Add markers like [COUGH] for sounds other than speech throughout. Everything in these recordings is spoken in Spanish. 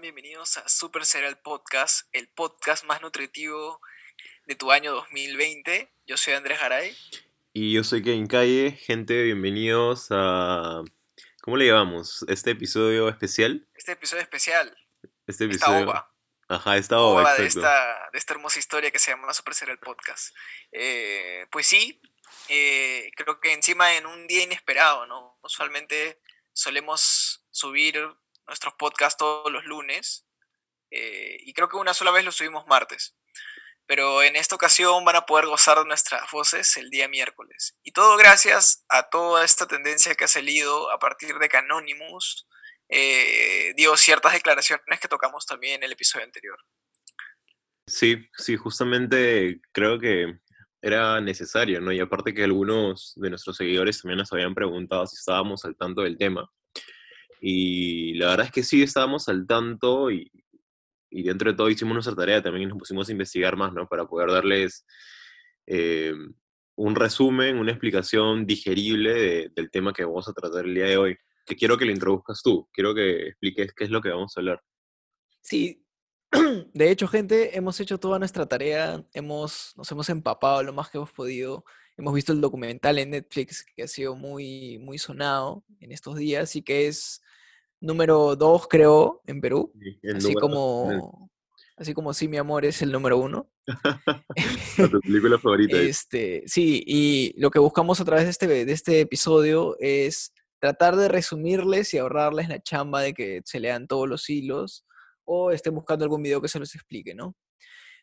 Bienvenidos a Super Serial Podcast, el podcast más nutritivo de tu año 2020. Yo soy Andrés Garay. Y yo soy Kevin Calle. Gente, bienvenidos a... ¿Cómo le llamamos? ¿Este episodio especial? Este episodio especial. Este Esta episodio... ova. Ajá, esta ova, ova de esta, de esta hermosa historia que se llama Super Serial Podcast. Eh, pues sí, eh, creo que encima en un día inesperado, ¿no? Usualmente solemos subir nuestros podcasts todos los lunes eh, y creo que una sola vez lo subimos martes. Pero en esta ocasión van a poder gozar de nuestras voces el día miércoles. Y todo gracias a toda esta tendencia que ha salido a partir de que eh, dio ciertas declaraciones que tocamos también en el episodio anterior. Sí, sí, justamente creo que era necesario, ¿no? Y aparte que algunos de nuestros seguidores también nos habían preguntado si estábamos al tanto del tema. Y la verdad es que sí estábamos al tanto y, dentro de todo hicimos nuestra tarea también y nos pusimos a investigar más, ¿no? Para poder darles eh, un resumen, una explicación digerible de- del tema que vamos a tratar el día de hoy. Que quiero que lo introduzcas tú, quiero que expliques qué es lo que vamos a hablar. Sí, [CLEARS THROAT] de hecho, gente, hemos hecho toda nuestra tarea, hemos, nos hemos empapado lo más que hemos podido. Hemos visto el documental en Netflix que ha sido muy, muy sonado en estos días y que es número dos, creo, en Perú. Sí, Así lugar- como, así como Sí, mi amor es el número uno. [LAUGHS] [LAUGHS] tu película favorita. es- Este, sí, y lo que buscamos a través de este, de este episodio es tratar de resumirles y ahorrarles la chamba de que se lean todos los hilos o estén buscando algún video que se los explique, ¿no?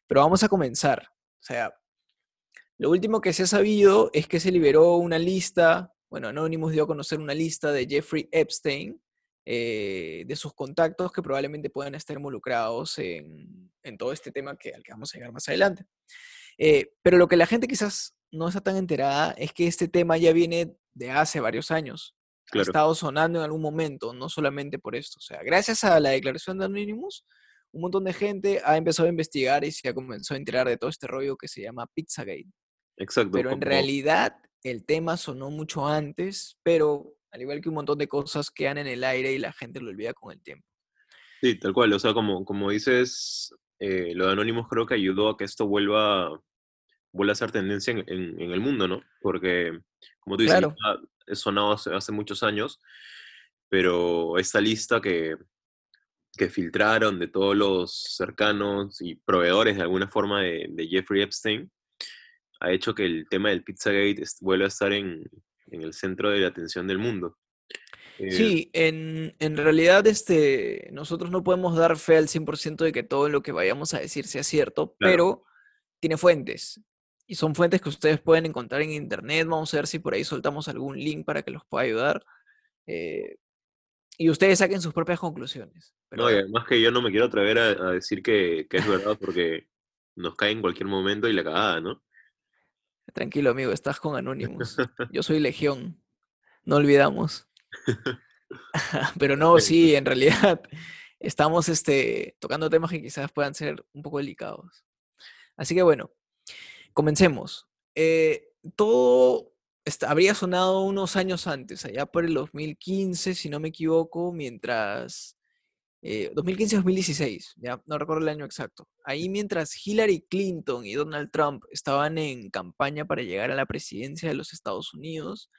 Pero vamos a comenzar. O sea, lo último que se ha sabido es que se liberó una lista, bueno, Anonymous dio a conocer una lista de Jeffrey Epstein, eh, de sus contactos que probablemente puedan estar involucrados en, en todo este tema que, al que vamos a llegar más adelante. Eh, pero lo que la gente quizás no está tan enterada es que este tema ya viene de hace varios años. Ha Claro. estado sonando en algún momento, no solamente por esto. O sea, gracias a la declaración de Anonymous, un montón de gente ha empezado a investigar y se ha comenzado a enterar de todo este rollo que se llama Pizzagate. Exacto. Pero en como- realidad el tema sonó mucho antes, pero al igual que un montón de cosas quedan en el aire y la gente lo olvida con el tiempo. Sí, tal cual. O sea, como, como dices, eh, lo de Anonymous creo que ayudó a que esto vuelva, vuelva a ser tendencia en, en- en el mundo, ¿no? Porque, como tú dices, Claro. es sonado hace, hace muchos años, pero esta lista que, que filtraron de todos los cercanos y proveedores de alguna forma de, de Jeffrey Epstein ha hecho que el tema del Pizzagate vuelva a estar en, en el centro de la atención del mundo. Eh, Sí, en, en realidad este, nosotros no podemos dar fe al 100% de que todo lo que vayamos a decir sea cierto, Claro. pero tiene fuentes. Y son fuentes que ustedes pueden encontrar en internet. Vamos a ver si por ahí soltamos algún link para que los pueda ayudar. eh, y ustedes saquen sus propias conclusiones. Pero No, y además que yo no me quiero atrever a, a decir que, que es verdad porque nos cae en cualquier momento y la cagada, ¿no? Tranquilo, amigo, estás con Anonymous. [LAUGHS] Yo soy Legión. No olvidamos. [LAUGHS] Pero no, sí, en realidad [LAUGHS] estamos este, tocando temas que quizás puedan ser un poco delicados. Así que bueno, comencemos. Eh, todo esta- habría sonado unos años antes, allá por el 2015, si no me equivoco, mientras... eh, 2015-2016, ya no recuerdo el año exacto. Ahí mientras Hillary Clinton y Donald Trump estaban en campaña para llegar a la presidencia de los Estados Unidos,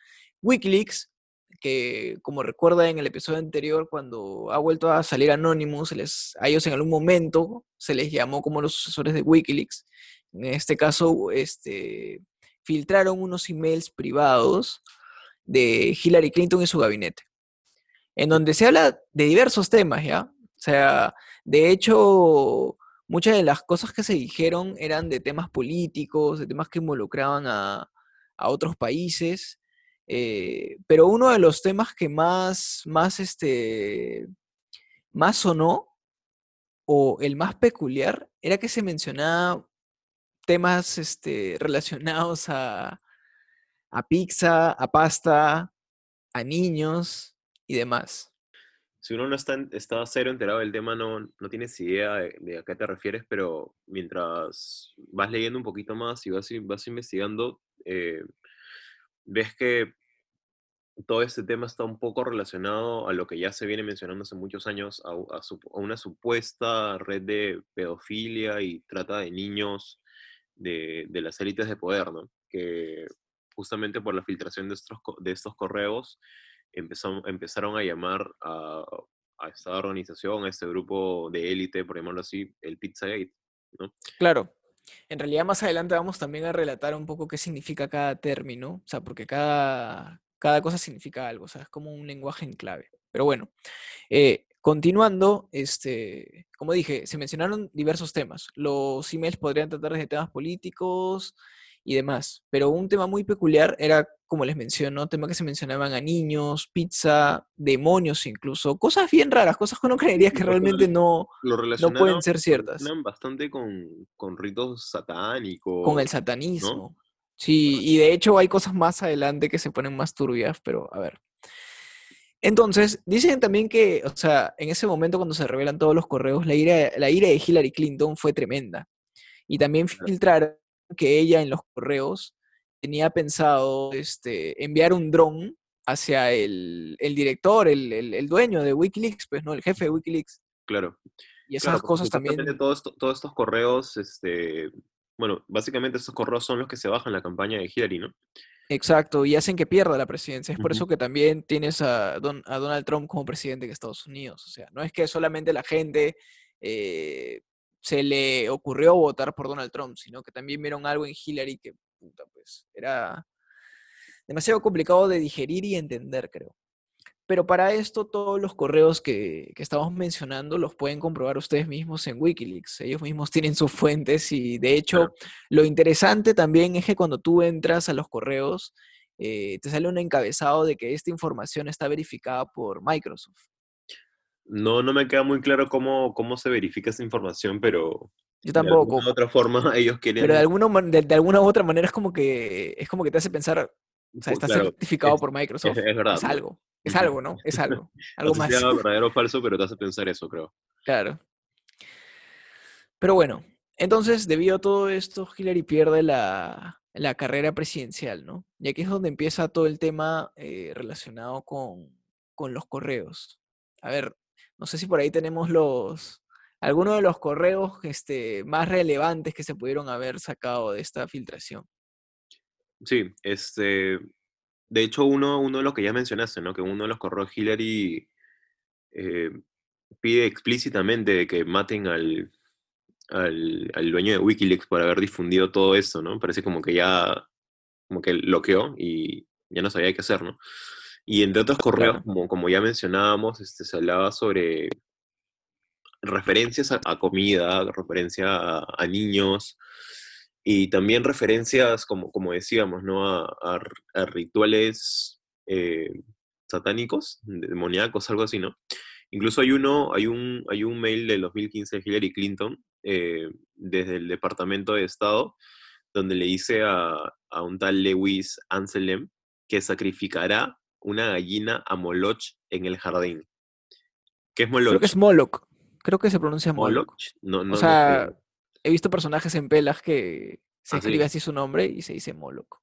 Wikileaks que como recuerda en el episodio anterior, cuando ha vuelto a salir Anonymous, se les, a ellos en algún momento se les llamó como los sucesores de Wikileaks. En este caso, este, filtraron unos emails privados de Hillary Clinton y su gabinete, en donde se habla de diversos temas, ¿ya? O sea, de hecho, muchas de las cosas que se dijeron eran de temas políticos, de temas que involucraban a, a otros países. Eh, pero uno de los temas que más, más, este, más sonó, o el más peculiar, era que se mencionaba temas este, relacionados a, a pizza, a pasta, a niños y demás. Si uno no está, está cero enterado del tema, no, no tienes idea de, de a qué te refieres, pero mientras vas leyendo un poquito más y vas, vas investigando, eh, ves que todo este tema está un poco relacionado a lo que ya se viene mencionando hace muchos años, a, una supuesta red de pedofilia y trata de niños de, las élites de poder, ¿no? Que justamente por la filtración de estos, de estos correos empezaron a llamar a, a esta organización, a este grupo de élite, por llamarlo así, el Pizzagate, ¿no? Claro. En realidad más adelante vamos también a relatar un poco qué significa cada término, o sea, porque cada, cada cosa significa algo, o sea, es como un lenguaje en clave. Pero bueno, eh, continuando, este, como dije, se mencionaron diversos temas. Los emails podrían tratar de temas políticos y demás, pero un tema muy peculiar era, como les menciono, tema que se mencionaban a niños, pizza, demonios incluso, cosas bien raras, cosas que uno [LAUGHS] creería que realmente no, no pueden ser ciertas. bastante con, con ritos satánicos. Con el satanismo. Sí, y de hecho hay cosas más adelante que se ponen más turbias, pero a ver. Entonces, dicen también que, o sea, en ese momento cuando se revelan todos los correos, la ira, la ira de Hillary Clinton fue tremenda. Y también filtraron que ella en los correos tenía pensado este, enviar un dron hacia el, director, el, dueño de Wikileaks, pues, ¿no? El jefe de Wikileaks. Claro. Y esas cosas también. Todos, todos estos correos este, bueno, básicamente esos correos son los que se bajan la campaña de Hillary, ¿no? Exacto, y hacen que pierda la presidencia. Es por eso que también tienes a, Donald Trump como presidente de Estados Unidos. O sea, no es que solamente la gente eh, se le ocurrió votar por Donald Trump, sino que también vieron algo en Hillary que, puta, pues, era demasiado complicado de digerir y entender, creo. Pero para esto todos los correos que, estamos mencionando los pueden comprobar ustedes mismos en Wikileaks. Ellos mismos tienen sus fuentes y de hecho lo interesante también es que cuando tú entras a los correos eh, te sale un encabezado de que esta información está verificada por Microsoft. No, no me queda muy claro cómo, cómo se verifica esa información, pero yo tampoco. De otra forma [LAUGHS] ellos quieren... Pero de alguna, de, alguna u otra manera es como que es como que te hace pensar, o sea, está certificado por Microsoft. Es, verdad. Es algo. Es algo, ¿no? Es algo. [LAUGHS] Algo más. Sea verdadero o falso, pero te hace pensar eso, creo. Claro. Pero bueno, entonces, debido a todo esto, Hillary pierde la, carrera presidencial, ¿no? Y aquí es donde empieza todo el tema eh, relacionado con, los correos. A ver, no sé si por ahí tenemos los algunos de los correos este, más relevantes que se pudieron haber sacado de esta filtración. Sí, este, de hecho, uno, uno de los que ya mencionaste, ¿no? Que uno de los correos Hillary eh, pide explícitamente que maten al, al, dueño de Wikileaks por haber difundido todo esto, ¿no? Parece como que ya, como que bloqueó y ya no sabía qué hacer, ¿no? Y entre otros correos, como, como ya mencionábamos, este, se hablaba sobre referencias a, comida, referencia a niños, y también referencias, como, como decíamos, ¿no? a, rituales eh, satánicos, demoníacos, algo así, ¿no? Incluso hay uno, hay un, hay un mail del 2015 de Hillary Clinton eh, desde el Departamento de Estado, donde le dice a, a, un tal Lewis Anselm que sacrificará una gallina a Moloch en el jardín. ¿Qué es Moloch? Creo que es Moloch. Creo que se pronuncia Moloch. No, no, o sea, he visto personajes en pelas que se ah, escribe así su nombre y se dice Moloch.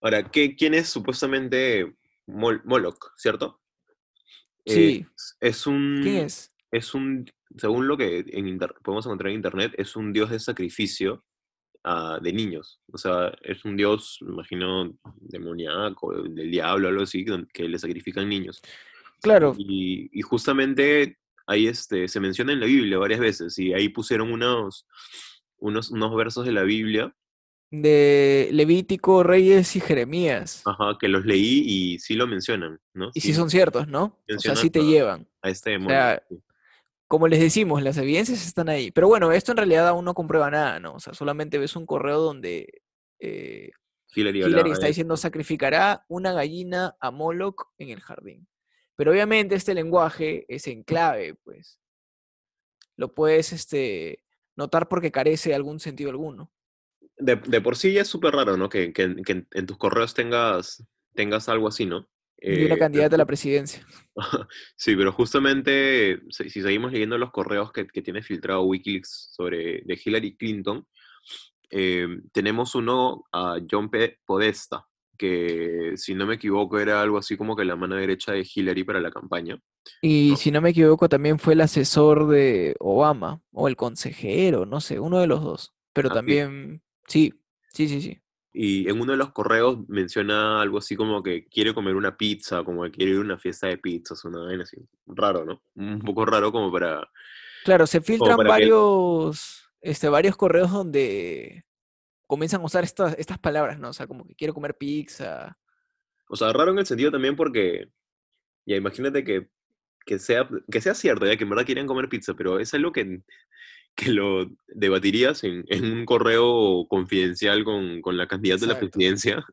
Ahora, ¿qué, ¿quién es supuestamente Moloch, cierto? Sí. es un. ¿Quién es? Es un. Según lo que podemos encontrar en internet, es un dios de sacrificio ah, de niños. O sea, es un dios, me imagino, demoníaco, del diablo, algo así, que le sacrifican niños. Claro. Y, y justamente ahí este, se menciona en la Biblia varias veces y ahí pusieron unos, unos, unos versos de la Biblia. De Levítico, Reyes y Jeremías. Ajá, que los leí y sí lo mencionan, ¿no? Y sí, son ciertos, ¿no? O sea, sí te llevan. A este o sea, como les decimos, las evidencias están ahí. Pero bueno, esto en realidad aún no comprueba nada, ¿no? O sea, solamente ves un correo donde eh, Hillary, está diciendo sacrificará una gallina a Moloch en el jardín. Pero obviamente este lenguaje es en clave, pues. Lo puedes este, notar porque carece de algún sentido alguno. De, por sí ya es súper raro, ¿no? Que, en tus correos tengas, tengas algo así, ¿no? Y una eh, candidata a la presidencia. [LAUGHS] Sí, pero justamente si, seguimos leyendo los correos que, tiene filtrado Wikileaks sobre de Hillary Clinton, eh, tenemos uno a John P. Podesta, que si no me equivoco era algo así como que la mano derecha de Hillary para la campaña. Y si no me equivoco también fue el asesor de Obama o el consejero, no sé, uno de los dos. Pero Ah, también, sí, sí, sí, sí. Y en uno de los correos menciona algo así como que quiere comer una pizza, como que quiere ir a una fiesta de pizzas, una vaina así. Raro, ¿no? Un poco raro como para... Claro, se filtran que- varios, este, varios correos donde comienzan a usar estas, estas palabras, ¿no? O sea, como que quiero comer pizza. O sea, raro en el sentido también porque... Ya, imagínate que, que, sea, que sea cierto, ya que en verdad quieren comer pizza, pero es algo que, que lo debatirías en, en un correo confidencial con, con la candidata de la presidencia.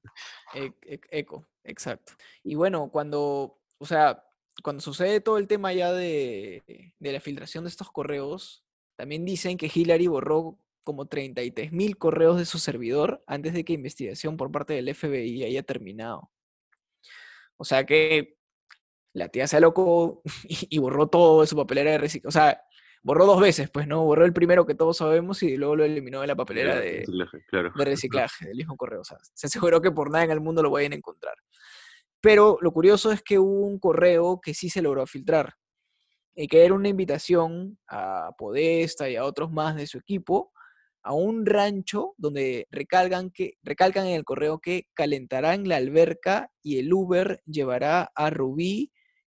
E- e- Eco, exacto. Y bueno, cuando, o sea, cuando sucede todo el tema ya de, de la filtración de estos correos, también dicen que Hillary borró como 33 mil correos de su servidor antes de que investigación por parte del FBI haya terminado. O sea que la tía se loco [LAUGHS] y, y borró todo de su papelera de reciclaje. O sea, borró dos veces, pues, ¿no? Borró el primero que todos sabemos y luego lo eliminó de la papelera de, reciclaje, claro. de [LAUGHS] reciclaje del mismo correo. O sea, se aseguró que por nada en el mundo lo vayan a encontrar. Pero lo curioso es que hubo un correo que sí se logró filtrar, y que era una invitación a Podesta y a otros más de su equipo a un rancho donde recalcan, que, recalcan en el correo que calentarán la alberca y el Uber llevará a Rubí,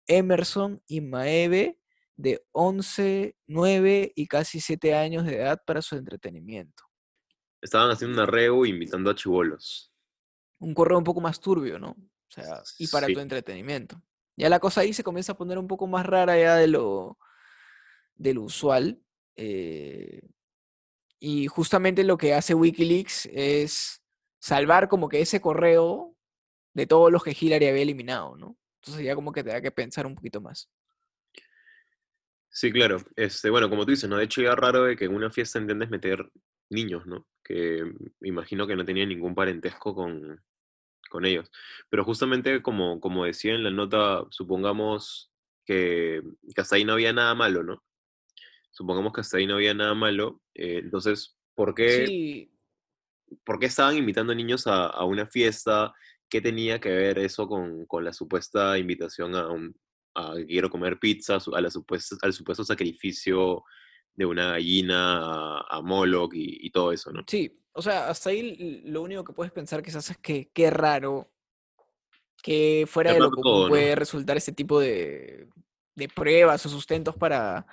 Emerson y Maeve de 11, 9 y casi 7 años de edad para su entretenimiento. Estaban haciendo un arreo invitando a chivolos. un correo un poco más turbio, ¿no? O sea, y para Sí. tu entretenimiento. Ya la cosa ahí se comienza a poner un poco más rara ya de lo, de lo usual. eh, y justamente lo que hace Wikileaks es salvar como que ese correo de todos los que Hillary había eliminado, ¿no? Entonces ya como que te da que pensar un poquito más. Sí, claro. Este, bueno, como tú dices, ¿no? De hecho, ya raro de que en una fiesta entiendes meter niños, ¿no? Que imagino que no tenían ningún parentesco con, con ellos. Pero justamente como, como decía en la nota, supongamos que, que hasta ahí no había nada malo, ¿no? Supongamos que hasta ahí no había nada malo. eh, entonces, ¿por qué, Sí, ¿por qué estaban invitando niños a, a una fiesta? ¿Qué tenía que ver eso con, con la supuesta invitación a un a que quiero comer pizza, a la al supuesto sacrificio de una gallina a, a Moloch y, y todo eso, ¿no? sí. O sea, hasta ahí lo único que puedes pensar quizás es que qué raro que fuera Qué de lo ¿no? puede resultar este tipo de, de pruebas o sustentos para,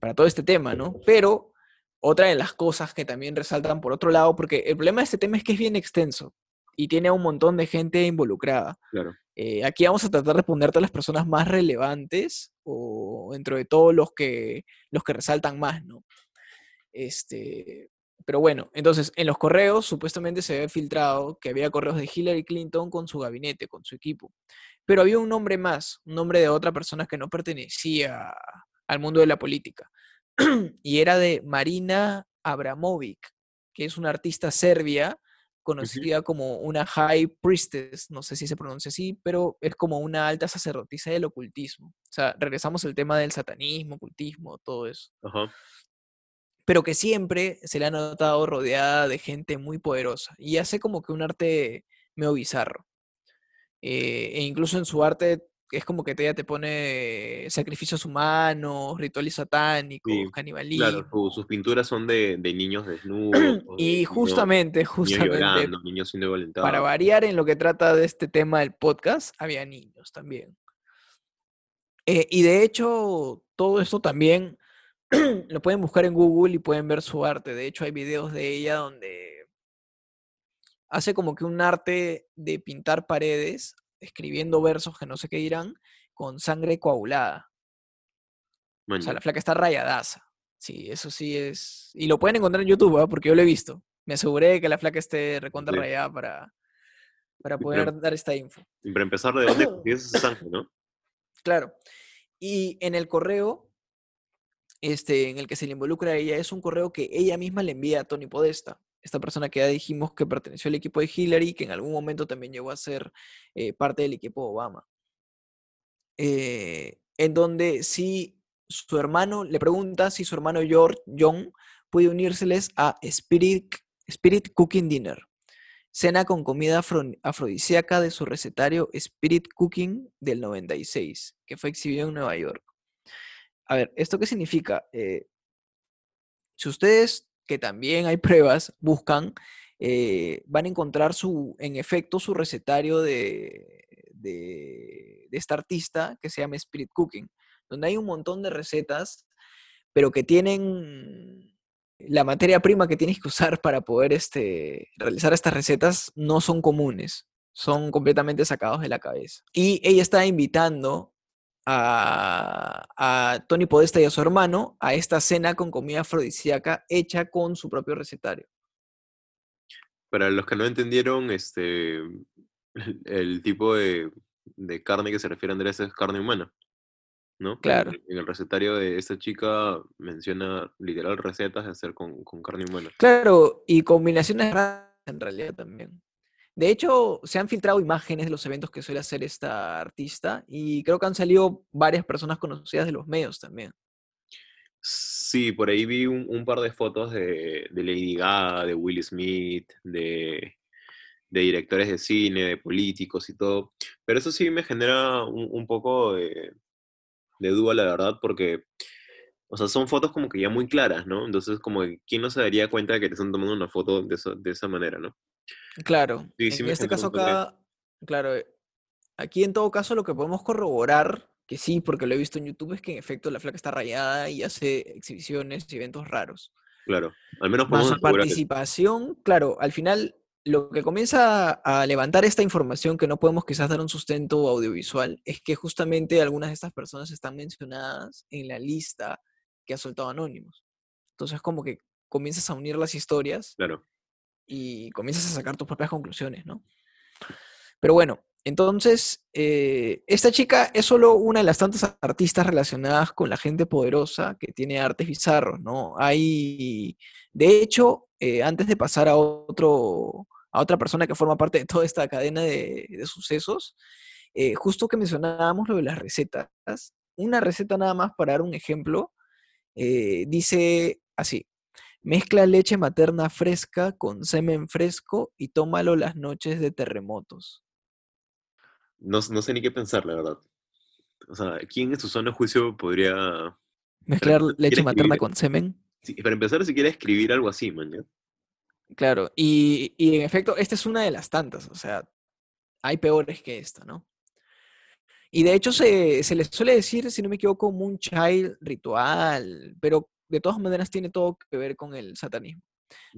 para todo este tema, ¿no? Pero otra de las cosas que también resaltan por otro lado, porque el problema de este tema es que es bien extenso y tiene a un montón de gente involucrada. Claro. Eh, aquí vamos a tratar de responderte a las personas más relevantes o dentro de todos los que, los que resaltan más, ¿no? Este, pero bueno, entonces en los correos supuestamente se había filtrado que había correos de Hillary Clinton con su gabinete, con su equipo. Pero había un nombre más, un nombre de otra persona que no pertenecía al mundo de la política. [CLEARS THROAT] y era de Marina Abramovic, que es una artista serbia conocida como una High Priestess, no sé si se pronuncia así, pero es como una alta sacerdotisa del ocultismo. O sea, regresamos al tema del satanismo, ocultismo, todo eso Ajá. pero que siempre se le ha notado rodeada de gente muy poderosa y hace como que un arte medio bizarro. Eh, e incluso en su arte es como que ella te pone sacrificios humanos, rituales satánicos, Sí, canibalismo. Claro, su- sus pinturas son de, de niños desnudos. [CLEARS THROAT] de y niños- justamente, niños justamente, llorando, niños siendo para variar en lo que trata de este tema del podcast, había niños también. Eh, y de hecho, todo esto también [CLEARS THROAT] lo pueden buscar en Google y pueden ver su arte. De hecho, hay videos de ella donde hace como que un arte de pintar paredes, escribiendo versos que no sé qué dirán, con sangre coagulada. O sea, la flaca está rayadaza. Sí, eso sí es. Y lo pueden encontrar en YouTube, ¿ah? porque yo lo he visto. Me aseguré de que la flaca esté recontra Sí. rayada para, para poder para- dar esta info. Y para empezar, ¿de dónde [COUGHS] consigues esa sangre, no? Claro. Y en el correo, este, en el que se le involucra a ella, es un correo que ella misma le envía a Tony Podesta, esta persona que ya dijimos que perteneció al equipo de Hillary, que en algún momento también llegó a ser eh, parte del equipo de Obama. Eh, en donde si su hermano le pregunta si su hermano George, John puede unírseles a Spirit, Spirit Cooking Dinner. cena con comida afrodisíaca de su recetario Spirit Cooking del 96, que fue exhibido en Nueva York. A ver, ¿esto qué significa? Eh, si ustedes, que también hay pruebas, buscan, eh, van a encontrar su, en efecto su recetario de, de, esta artista que se llama Spirit Cooking, donde hay un montón de recetas, pero que tienen la materia prima que tienes que usar para poder este, realizar estas recetas no son comunes, son completamente sacados de la cabeza. Y ella está invitando a, a, Tony Podesta y a su hermano a esta cena con comida afrodisíaca hecha con su propio recetario. Para los que no entendieron, este, [LAUGHS] el tipo de, carne que se refiere a Andrés es carne humana, ¿no? Claro. En, el recetario de esta chica menciona literal recetas de hacer con, carne humana. Claro, y combinaciones raras en realidad también. De hecho, se han filtrado imágenes de los eventos que suele hacer esta artista y creo que han salido varias personas conocidas de los medios también. Sí, por ahí vi un, par de fotos de, Lady Gaga, de Will Smith, de, directores de cine, de políticos y todo. Pero eso sí me genera un, poco de, duda, la verdad, porque, o sea, son fotos como que ya muy claras, ¿no? Entonces, como ¿quién no se daría cuenta de que te están tomando una foto de esa manera, ¿no? Claro. en este caso acá, claro, eh, aquí en todo caso lo que podemos corroborar, que sí, porque lo he visto en YouTube, es que en efecto la flaca está rayada y hace exhibiciones y eventos raros. Claro, al menos por su participación, claro, al final lo que comienza a levantar esta información que no podemos quizás dar un sustento audiovisual es que justamente algunas de estas personas están mencionadas en la lista que ha soltado Anónimos. Entonces como que comienzas a unir las historias claro. Y comienzas a sacar tus propias conclusiones, ¿no? Pero bueno, entonces, eh, esta chica es solo una de las tantas artistas relacionadas con la gente poderosa que tiene artes bizarros, ¿no? Hay, de hecho, eh, antes de pasar a otro, a otra persona que forma parte de toda esta cadena de, sucesos, eh, justo que mencionábamos lo de las recetas, una receta nada más para dar un ejemplo, dice así, mezcla leche materna fresca con semen fresco y tómalo las noches de terremotos. No, sé ni qué pensar, la verdad. O sea, ¿quién en su zona de juicio podría... Mezclar leche materna con semen? Sí, para empezar, si quiere escribir algo así, man, Claro, y, en efecto, esta es una de las tantas, o sea, hay peores que esta, ¿no? Y de hecho se, se les suele decir, si no me equivoco, un child ritual, pero de todas maneras tiene todo que ver con el satanismo.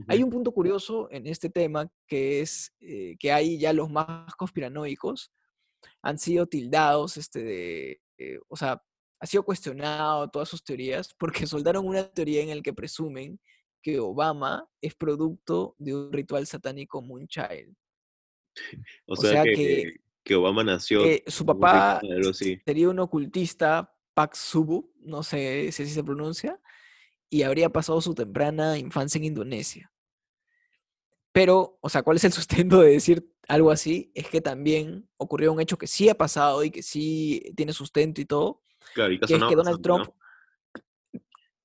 Hay un punto curioso en este tema que es eh, que hay ya los más conspiranoicos han sido tildados este, de, eh, o sea, ha sido cuestionado todas sus teorías porque [LAUGHS] soltaron una teoría en la que presumen que Obama es producto de un ritual satánico Moonchild. [LAUGHS] O, sea, que, que, Obama nació. su papá sería un ocultista, Pax Subu, no sé si así se pronuncia, y habría pasado su temprana infancia en Indonesia. Pero, o sea, ¿cuál es el [LAUGHS] sustento de decir algo así? Es que también ocurrió un hecho que sí ha pasado y que sí tiene sustento y todo. Claro, y que, es que Donald Trump.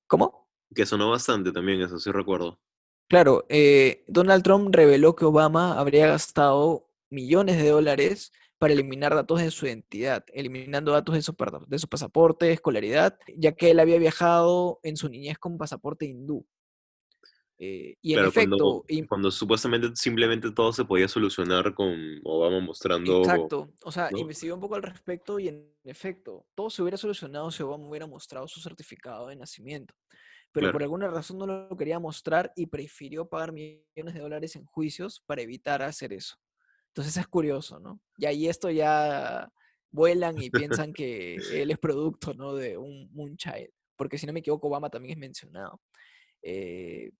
¿Cómo? Que sonó bastante también, eso sí recuerdo. Claro, eh, Donald Trump reveló que Obama habría gastado millones de dólares para eliminar datos de su identidad, eliminando datos de su, de su pasaporte, escolaridad, ya que él había viajado en su niñez con pasaporte hindú. Eh, y en efecto. Cuando, supuestamente simplemente todo se podía solucionar con Obama mostrando. Exacto. O sea, investigué un poco al respecto y en efecto, todo se hubiera solucionado si Obama hubiera mostrado su certificado de nacimiento pero por alguna razón no lo quería mostrar y prefirió pagar millones de dólares en juicios para evitar hacer eso. Entonces es curioso, ¿no? Y ahí esto ya vuelan y piensan [LAUGHS] que él es producto, ¿no? De un Moonchild. Porque si no me equivoco, Obama también es mencionado. Eh,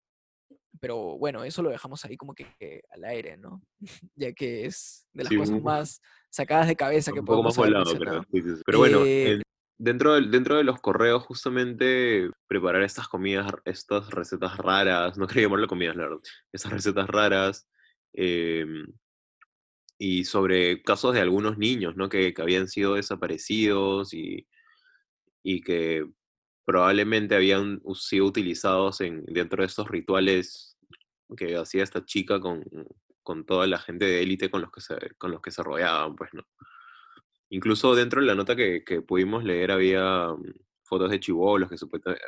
pero bueno, eso lo dejamos ahí como que, al aire, ¿no? [LAUGHS] ya que es de las cosas más sacadas de cabeza que podemos haber pero, pero, bueno, eh, Dentro de, dentro de los correos, justamente preparar estas comidas, estas recetas raras, no quería llamarlo comidas, la verdad, estas recetas raras, em, y sobre casos de algunos niños, ¿no? Que, que habían sido desaparecidos y, y, que probablemente habían sido utilizados en, dentro de estos rituales que hacía esta chica con, con toda la gente de élite con los que se, con los que se rodeaban, pues, ¿no? Incluso dentro de la nota que, que pudimos leer había mm, fotos de chivolos que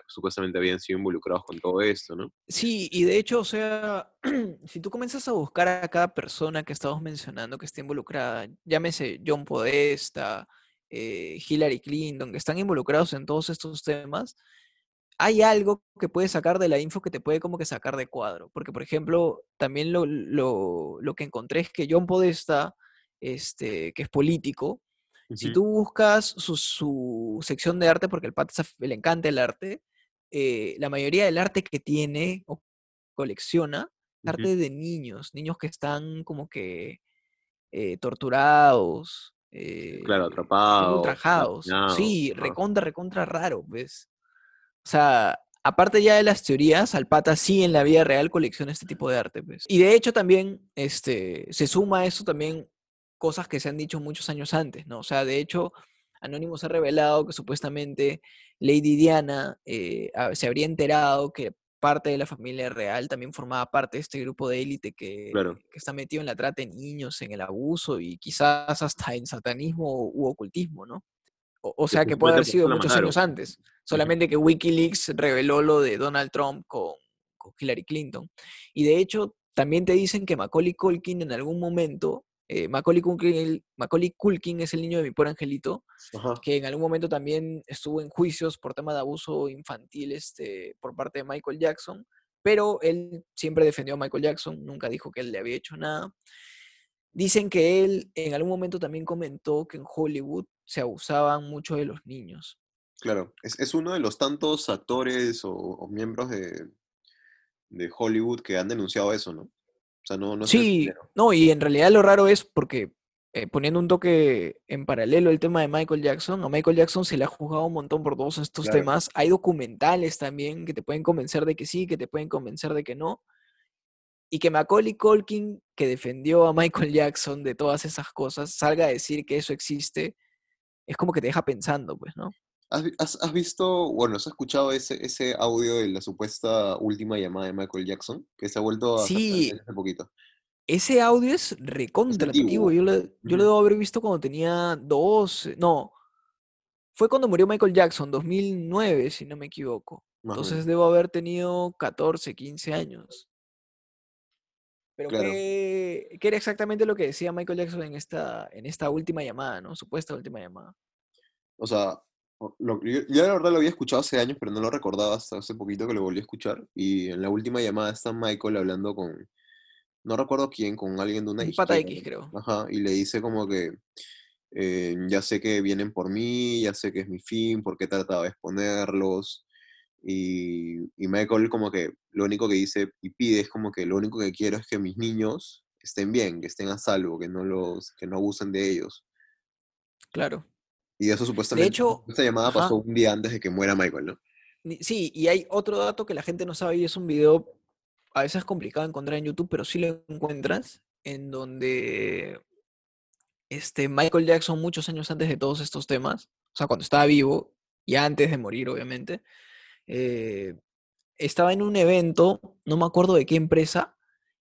supuestamente habían sido involucrados con todo esto, ¿no? Sí, y de hecho, o sea, [CLEARS THROAT] si tú comienzas a buscar a cada persona que estamos mencionando que esté involucrada, llámese John Podesta, eh, Hillary Clinton, que están involucrados en todos estos temas, hay algo que puedes sacar de la info que te puede como que sacar de cuadro. Porque, por ejemplo, también lo que encontré es que John Podesta, este, que es político, si tú buscas su, sección de arte, porque el pata le encanta el arte, eh, la mayoría del arte que tiene o colecciona es arte de niños, niños que están como que eh, torturados. claro, eh, atrapados. Ultrajados. Sí, recontra, recontra raro, ¿ves? O sea, aparte ya de las teorías, al pata sí en la vida real colecciona este tipo de arte. Y de hecho también este, se suma a eso también cosas que se han dicho muchos años antes, ¿no? O sea, de hecho, Anonymous ha revelado que supuestamente Lady Diana eh, se habría enterado que parte de la familia real también formaba parte de este grupo de élite que, que, está metido en la trata de niños, en el abuso y quizás hasta en satanismo u ocultismo, ¿no? O, sea, que puede haber sido muchos años antes. Solamente que Wikileaks reveló lo de Donald Trump con, con Hillary Clinton. Y de hecho, también te dicen que Macaulay Culkin en algún momento eh, Macaulay, Culkin, es el niño de mi pobre angelito, que en algún momento también estuvo en juicios por tema de abuso infantil este, por parte de Michael Jackson, pero él siempre defendió a Michael Jackson, nunca dijo que él le había hecho nada. Dicen que él en algún momento también comentó que en Hollywood se abusaban mucho de los niños. Claro, es, uno de los tantos actores o, miembros de, de Hollywood que han denunciado eso, ¿no? No, sí, no, y en realidad lo raro es porque eh, poniendo un toque en paralelo el tema de Michael Jackson, a Michael Jackson se le ha juzgado un montón por todos estos temas. Hay documentales también que te pueden convencer de que sí, que te pueden convencer de que no. Y que Macaulay Culkin, que defendió a Michael Jackson de todas esas cosas, salga a decir que eso existe, es como que te deja pensando, pues, ¿no? ¿Has, visto, bueno, has escuchado ese, ese audio de la supuesta última llamada de Michael Jackson? Que se ha vuelto a sí, hace poquito. Ese audio es recontra Yo, lo, yo lo debo haber visto cuando tenía dos, no, fue cuando murió Michael Jackson, 2009, si no me equivoco. Entonces debo haber tenido 14, 15 años. Pero ¿qué, ¿qué, era exactamente lo que decía Michael Jackson en esta, en esta última llamada, ¿no? Supuesta última llamada. O sea, lo, yo, la verdad lo había escuchado hace años, pero no lo recordaba hasta hace poquito que lo volví a escuchar. Y en la última llamada está Michael hablando con, no recuerdo quién, con alguien de una Un Pata X, creo. Ajá, y le dice como que eh, ya sé que vienen por mí, ya sé que es mi fin, por qué trataba de exponerlos. Y, y Michael como que lo único que dice y pide es como que lo único que quiero es que mis niños estén bien, que estén a salvo, que no los, que no abusen de ellos. Claro. Y eso supuestamente, de hecho, esta llamada pasó un día antes de que muera Michael, ¿no? Sí, y hay otro dato que la gente no sabe y es un video a veces complicado de encontrar en YouTube, pero sí lo encuentras, en donde este, Michael Jackson, muchos años antes de todos estos temas, o sea, cuando estaba vivo y antes de morir, obviamente, eh, estaba en un evento, no me acuerdo de qué empresa,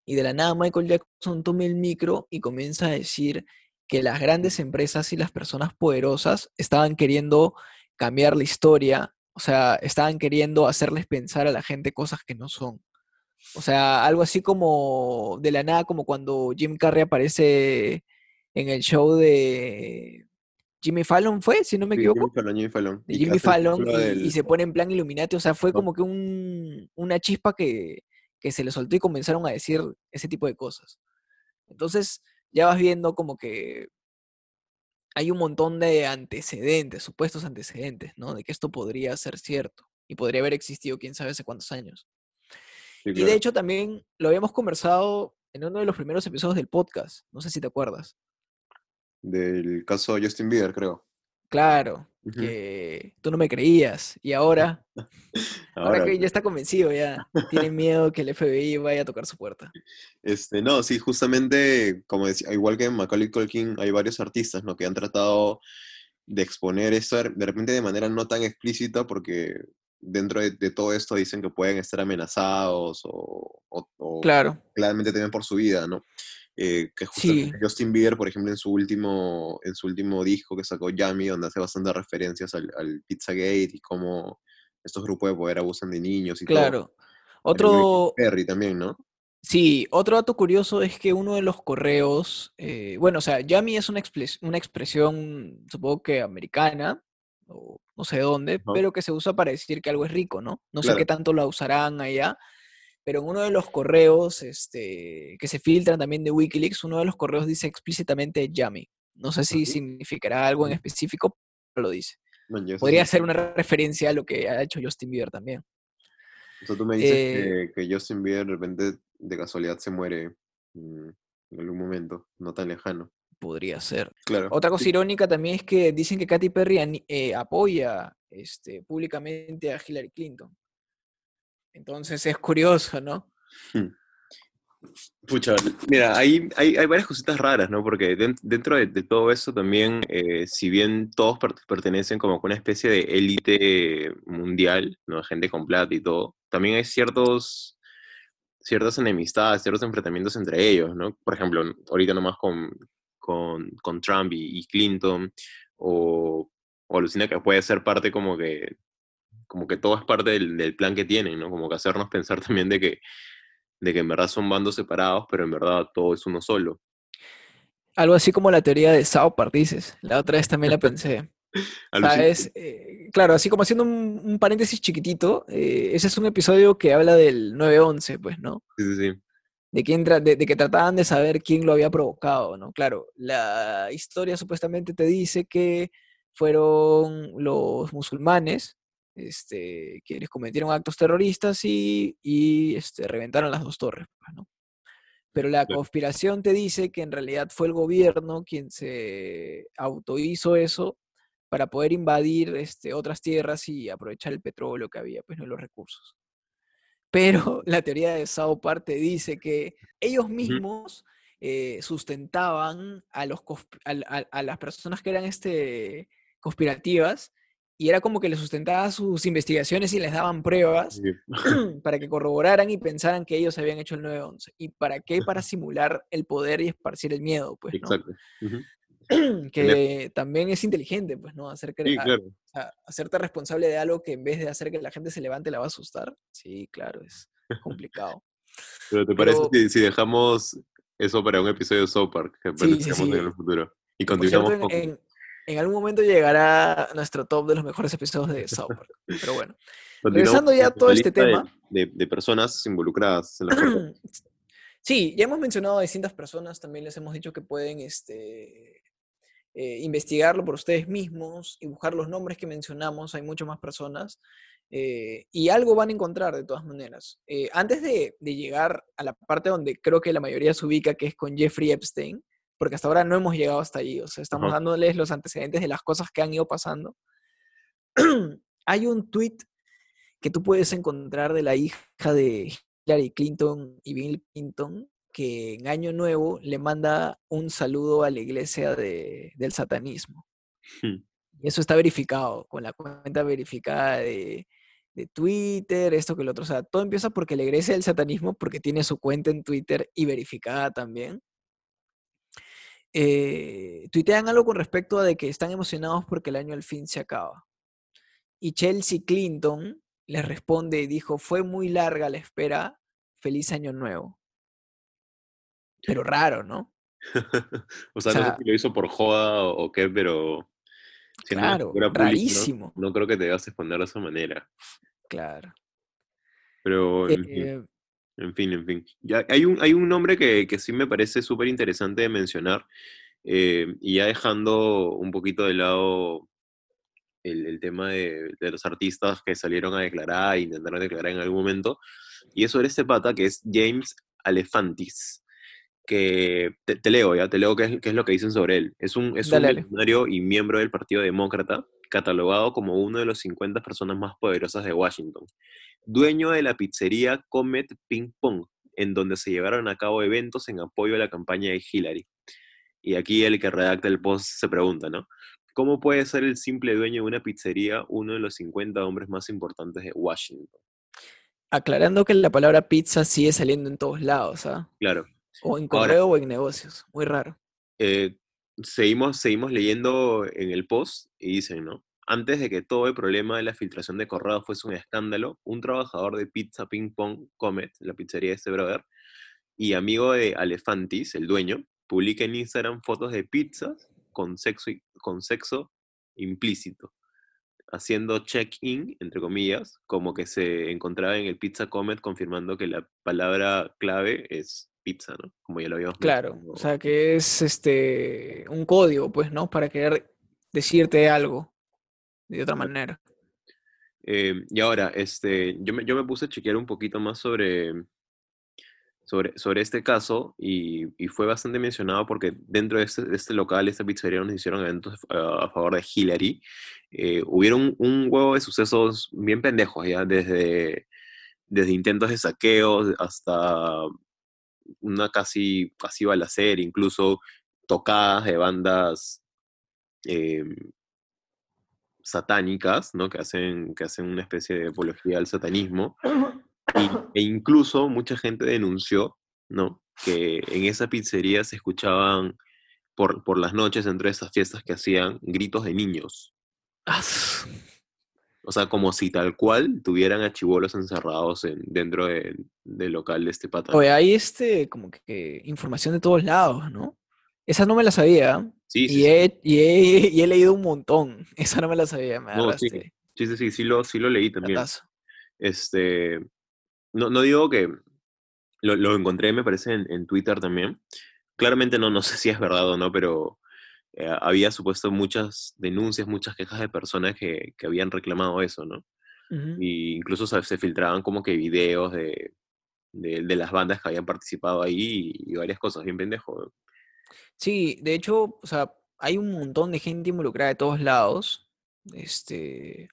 y de la nada Michael Jackson toma el micro y comienza a decir que las grandes empresas y las personas poderosas estaban queriendo cambiar la historia, o sea, estaban queriendo hacerles pensar a la gente cosas que no son. O sea, algo así como de la nada, como cuando Jim Carrey aparece en el show de Jimmy Fallon, ¿fue? Si no me equivoco. Jimmy Fallon, Jimmy Fallon. De Jimmy Fallon y, se pone en plan Illuminati, o sea, fue como que un, una chispa que, que se le soltó y comenzaron a decir ese tipo de cosas. Entonces, ya vas viendo como que hay un montón de antecedentes, supuestos antecedentes, ¿no? De que esto podría ser cierto y podría haber existido quién sabe hace cuántos años. Y de hecho también lo habíamos conversado en uno de los primeros episodios del podcast, no sé si te acuerdas. Del caso de Justin Bieber, creo. Claro, que tú no me creías y [LAUGHS] ahora, ahora, que ya está convencido, ya tiene [LAUGHS] miedo que el FBI vaya a tocar su puerta. Este, no, sí, justamente, como decía, igual que en Macaulay Culkin, hay varios artistas, ¿no? Que han tratado de exponer esto de repente de manera no tan explícita porque dentro de, todo esto dicen que pueden estar amenazados o, claro. claramente temen por su vida, ¿no? Eh, que justamente Justin Bieber, por ejemplo, en su último, en su último disco que sacó Yummy, donde hace bastantes referencias al, al Pizzagate y cómo estos grupos de poder abusan de niños y claro. Otro... Perry también, ¿no? Sí, otro dato curioso es que uno de los correos, eh, bueno, o sea, Yummy es una, una expresión, supongo que americana, o no sé dónde, pero que se usa para decir que algo es rico, ¿no? No sé qué tanto la usarán allá, pero en uno de los correos este, que se filtran también de Wikileaks, uno de los correos dice explícitamente Yummy. No sé si significará algo en específico, pero lo dice. Podría ser una referencia a lo que ha hecho Justin Bieber también. O sea, tú me dices eh que, Justin Bieber de repente de casualidad se muere mm, en algún momento, no tan lejano. Podría ser. Claro. Otra cosa irónica también es que dicen que Katy Perry eh, apoya este, públicamente a Hillary Clinton. Entonces es curioso, ¿no? Hmm. Pucha, mira, hay, hay, varias cositas raras, ¿no? Porque dentro de, todo eso también, eh, si bien todos pertenecen como a una especie de élite mundial, ¿no? Gente con plata y todo, también hay ciertos, ciertas enemistades, ciertos enfrentamientos entre ellos, ¿no? Por ejemplo, ahorita nomás con, con, con Trump y, Clinton, o, o alucina que puede ser parte como que, como que todo es parte del, del plan que tienen, ¿no? Como que hacernos [LAUGHS] pensar también de que de que en verdad son bandos separados, pero en verdad todo es uno solo. Algo así como la teoría de South Park, dices. La otra vez también la [LAUGHS] pensé. ¿Sabes? Eh, claro, así como haciendo un, paréntesis chiquitito, eh, ese es un episodio que habla del 9-11, pues, ¿no? Sí, sí, sí. De, quién de, que trataban de saber quién lo había provocado, ¿no? Claro, la historia supuestamente te dice que fueron los musulmanes este, quienes cometieron actos terroristas y, y este, reventaron las dos torres. Pues, ¿no? Pero la conspiración te dice que en realidad fue el gobierno quien se autohizo eso para poder invadir este, otras tierras y aprovechar el petróleo que había, pues no los recursos. Pero [LAUGHS] la teoría de Sao Parte dice que ellos mismos eh, sustentaban a, los, a, las personas que eran este, conspirativas y era como que les sustentaba sus investigaciones y les daban pruebas [CLEARS THROAT] para que corroboraran y pensaran que ellos habían hecho el 9-11. ¿Y para qué? Para simular el poder y esparcir el miedo, pues, ¿no? Exacto. [CLEARS THROAT] que también es inteligente, pues, ¿no? Hacer que, hacerte responsable de algo que en vez de hacer que la gente se levante la va a asustar. Sí, claro, es complicado. [LAUGHS] Pero ¿te parece que si dejamos eso para un episodio de South Park que sí, en el futuro? Y continuamos con en algún momento llegará nuestro top de los mejores episodios de South Park. Pero bueno, [LAUGHS] regresando ya a todo este tema. De, personas involucradas en la [CLEARS THROAT] Sí, ya hemos mencionado a distintas personas, también les hemos dicho que pueden este, eh, investigarlo por ustedes mismos y buscar los nombres que mencionamos, hay muchas más personas, eh, y algo van a encontrar de todas maneras. Eh, antes de, de, llegar a la parte donde creo que la mayoría se ubica, que es con Jeffrey Epstein, porque hasta ahora no hemos llegado hasta ahí, o sea, estamos dándoles los antecedentes de las cosas que han ido pasando. [CLEARS THROAT] Hay un tweet que tú puedes encontrar de la hija de Hillary Clinton y Bill Clinton, que en Año Nuevo le manda un saludo a la iglesia del satanismo. Hmm. Y eso está verificado, con la cuenta verificada de, de Twitter, esto que el otro. O sea, todo empieza porque la iglesia del satanismo, porque tiene su cuenta en Twitter y verificada también eh, tuitean algo con respecto a de que están emocionados porque el año al fin se acaba. Y Chelsea Clinton les responde y dijo, fue muy larga la espera, feliz año nuevo. Pero raro, ¿no? [LAUGHS] o, sea, no sé si lo hizo por joda o, qué, pero... claro, rarísimo. ¿no? creo que te a responder de esa manera. Claro. Pero... Eh, en fin, en fin. Ya, hay, un, hay un nombre que, que sí me parece súper interesante de mencionar, eh, y ya dejando un poquito de lado el, el tema de, de, los artistas que salieron a declarar e intentaron declarar en algún momento, y eso era este pata que es James Alefantis, que te, leo ya, te leo qué es, qué es, lo que dicen sobre él. Es un, es un y miembro del Partido Demócrata, catalogado como uno de los 50 personas más poderosas de Washington dueño de la pizzería Comet Ping Pong, en donde se llevaron a cabo eventos en apoyo a la campaña de Hillary. Y aquí el que redacta el post se pregunta, ¿no? ¿Cómo puede ser el simple dueño de una pizzería uno de los 50 hombres más importantes de Washington? Aclarando que la palabra pizza sigue saliendo en todos lados, ¿ah? Claro. O en correo o en negocios. Muy raro. Eh, seguimos, seguimos leyendo en el post y dicen, ¿no? Antes de que todo el problema de la filtración de correo fuese un escándalo, un trabajador de Pizza Ping Pong Comet, la pizzería de este brother, y amigo de Alefantis, el dueño, publica en Instagram fotos de pizzas con sexo, con sexo implícito, haciendo check-in, entre comillas, como que se encontraba en el Pizza Comet confirmando que la palabra clave es pizza, ¿no? Como ya lo habíamos Claro, o sea que es este un código, pues, ¿no? Para querer decirte algo de otra manera. Eh, y ahora, este, yo me, yo me puse a chequear un poquito más sobre, sobre, sobre este caso y, y, fue bastante mencionado porque dentro de este, de este, local, esta pizzería, nos hicieron eventos a, a favor de Hillary. Eh, hubieron un, huevo de sucesos bien pendejos, ya, desde, desde intentos de saqueo hasta una casi, casi balacera, incluso tocadas de bandas eh, satánicas, ¿no? Que hacen, que hacen una especie de apología al satanismo. Y, [COUGHS] e incluso mucha gente denunció, ¿no? Que en esa pizzería se escuchaban por, por las noches, entre esas fiestas que hacían, gritos de niños. O sea, como si tal cual tuvieran a chivolos encerrados en, dentro del local de este pata. Oye, hay este, como que información de todos lados, ¿no? Esa no me la sabía. Sí, sí, y, he, Y, he, y, he, leído un montón. [LAUGHS] Esa no me la sabía, me no, sí, sí, sí, sí, lo, sí lo leí también. Este, no, no digo que lo, lo encontré, me parece, en, en, Twitter también. Claramente no, no [LAUGHS] sé si es verdad o no, pero eh, había supuesto muchas denuncias, muchas quejas de personas que, que habían reclamado eso, ¿no? Y incluso se, se, filtraban como que videos de, de, de, las bandas que habían participado ahí y, y varias cosas, bien pendejo. Sí, de hecho, o sea, hay un montón de gente involucrada de todos lados. Este,